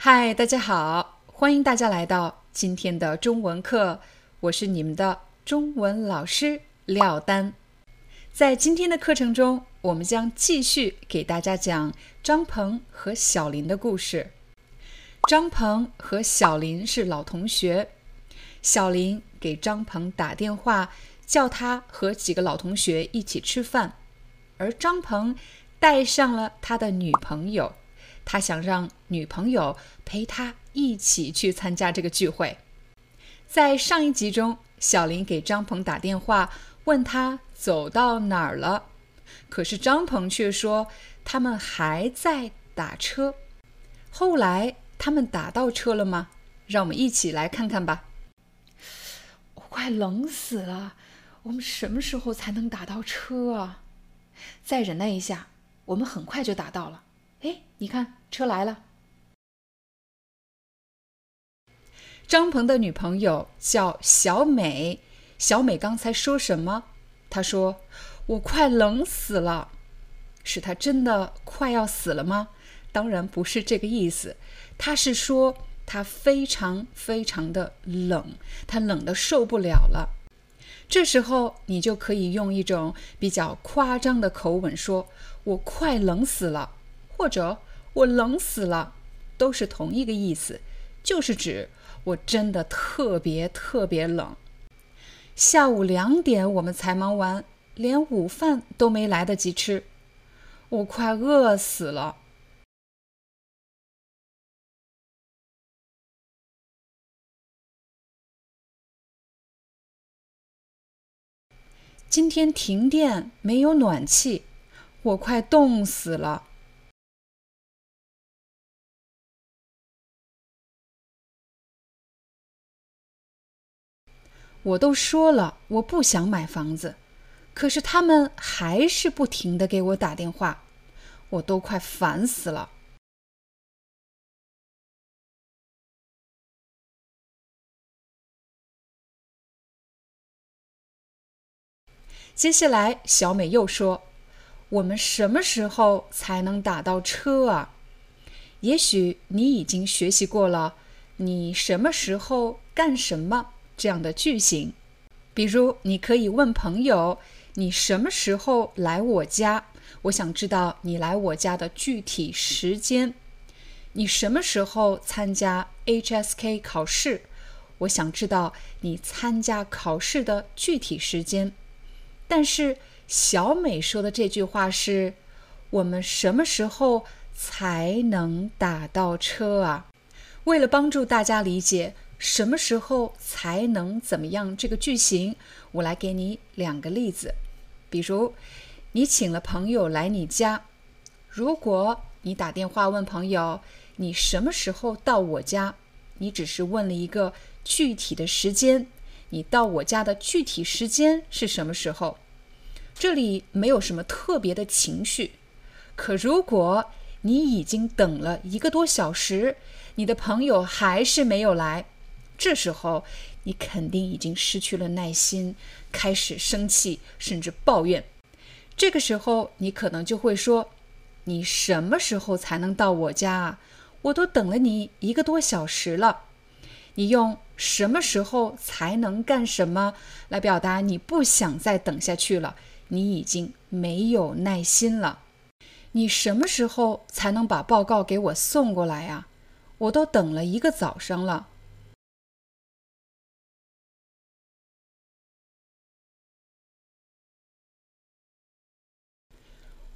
嗨，大家好，欢迎大家来到今天的中文课，我是你们的中文老师廖丹。在今天的课程中，我们将继续给大家讲张鹏和小林的故事。张鹏和小林是老同学，小林给张鹏打电话，叫他和几个老同学一起吃饭，而张鹏带上了他的女朋友。他想让女朋友陪他一起去参加这个聚会。在上一集中，小林给张鹏打电话，问他走到哪儿了，可是张鹏却说他们还在打车。后来他们打到车了吗？让我们一起来看看吧。我快冷死了，我们什么时候才能打到车啊？再忍耐一下，我们很快就打到了。哎，你看，车来了。张鹏的女朋友叫小美。小美刚才说什么？她说：“我快冷死了。”是她真的快要死了吗？当然不是这个意思。她是说她非常非常的冷，她冷的受不了了。这时候你就可以用一种比较夸张的口吻说：“我快冷死了。”或者我冷死了，都是同一个意思，就是指我真的特别特别冷。下午两点我们才忙完，连午饭都没来得及吃，我快饿死了。今天停电，没有暖气，我快冻死了。我都说了，我不想买房子，可是他们还是不停的给我打电话，我都快烦死了。接下来，小美又说：“我们什么时候才能打到车啊？”也许你已经学习过了，你什么时候干什么？这样的句型，比如你可以问朋友：“你什么时候来我家？”我想知道你来我家的具体时间。你什么时候参加 HSK 考试？我想知道你参加考试的具体时间。但是小美说的这句话是：“我们什么时候才能打到车啊？”为了帮助大家理解。什么时候才能怎么样？这个句型，我来给你两个例子。比如，你请了朋友来你家，如果你打电话问朋友你什么时候到我家，你只是问了一个具体的时间，你到我家的具体时间是什么时候？这里没有什么特别的情绪。可如果你已经等了一个多小时，你的朋友还是没有来。这时候，你肯定已经失去了耐心，开始生气，甚至抱怨。这个时候，你可能就会说：“你什么时候才能到我家啊？我都等了你一个多小时了。”你用“什么时候才能干什么”来表达你不想再等下去了，你已经没有耐心了。你什么时候才能把报告给我送过来呀？我都等了一个早上了。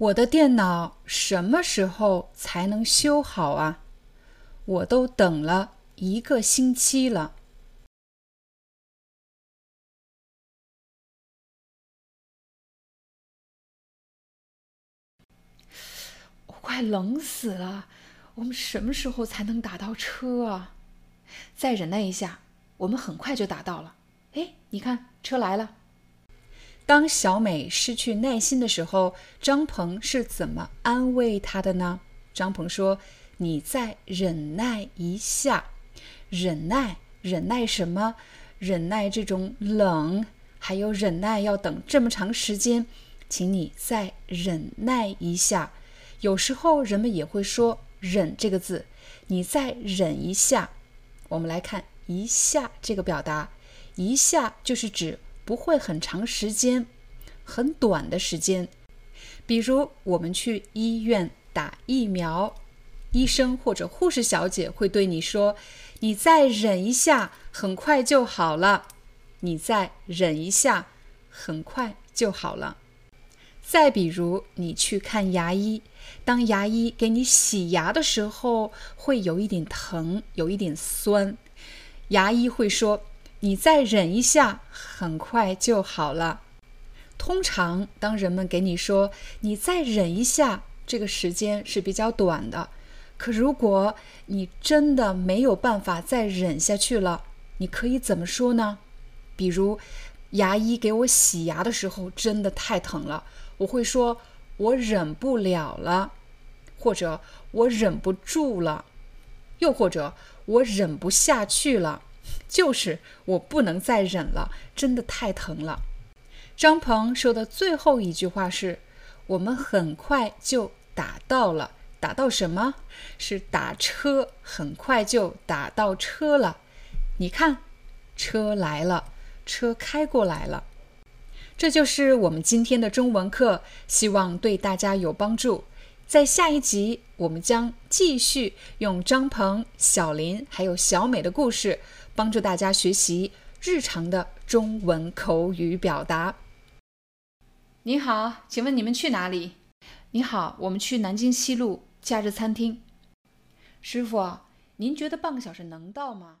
我的电脑什么时候才能修好啊？我都等了一个星期了。我快冷死了我们什么时候才能打到车啊？再忍耐一下我们很快就打到了。哎你看车来了。当小美失去耐心的时候，张鹏是怎么安慰她的呢？张鹏说：“你再忍耐一下，忍耐，忍耐什么？忍耐这种冷，还有忍耐要等这么长时间，请你再忍耐一下。有时候人们也会说‘忍’这个字，你再忍一下。我们来看‘一下’这个表达，‘一下’就是指。”不会很长时间，很短的时间。比如我们去医院打疫苗，医生或者护士小姐会对你说：“你再忍一下，很快就好了。”你再忍一下，很快就好了。再比如你去看牙医，当牙医给你洗牙的时候，会有一点疼，有一点酸，牙医会说。你再忍一下，很快就好了。通常，当人们给你说“你再忍一下”，这个时间是比较短的。可如果你真的没有办法再忍下去了，你可以怎么说呢？比如，牙医给我洗牙的时候真的太疼了，我会说“我忍不了了”，或者“我忍不住了”，又或者“我忍不下去了”。就是我不能再忍了，真的太疼了。张鹏说的最后一句话是：“我们很快就打到了，打到什么？是打车，很快就打到车了。你看，车来了，车开过来了。”这就是我们今天的中文课，希望对大家有帮助。在下一集，我们将继续用张鹏、小林还有小美的故事。帮助大家学习日常的中文口语表达。你好，请问你们去哪里？你好，我们去南京西路假日餐厅。师傅，您觉得半个小时能到吗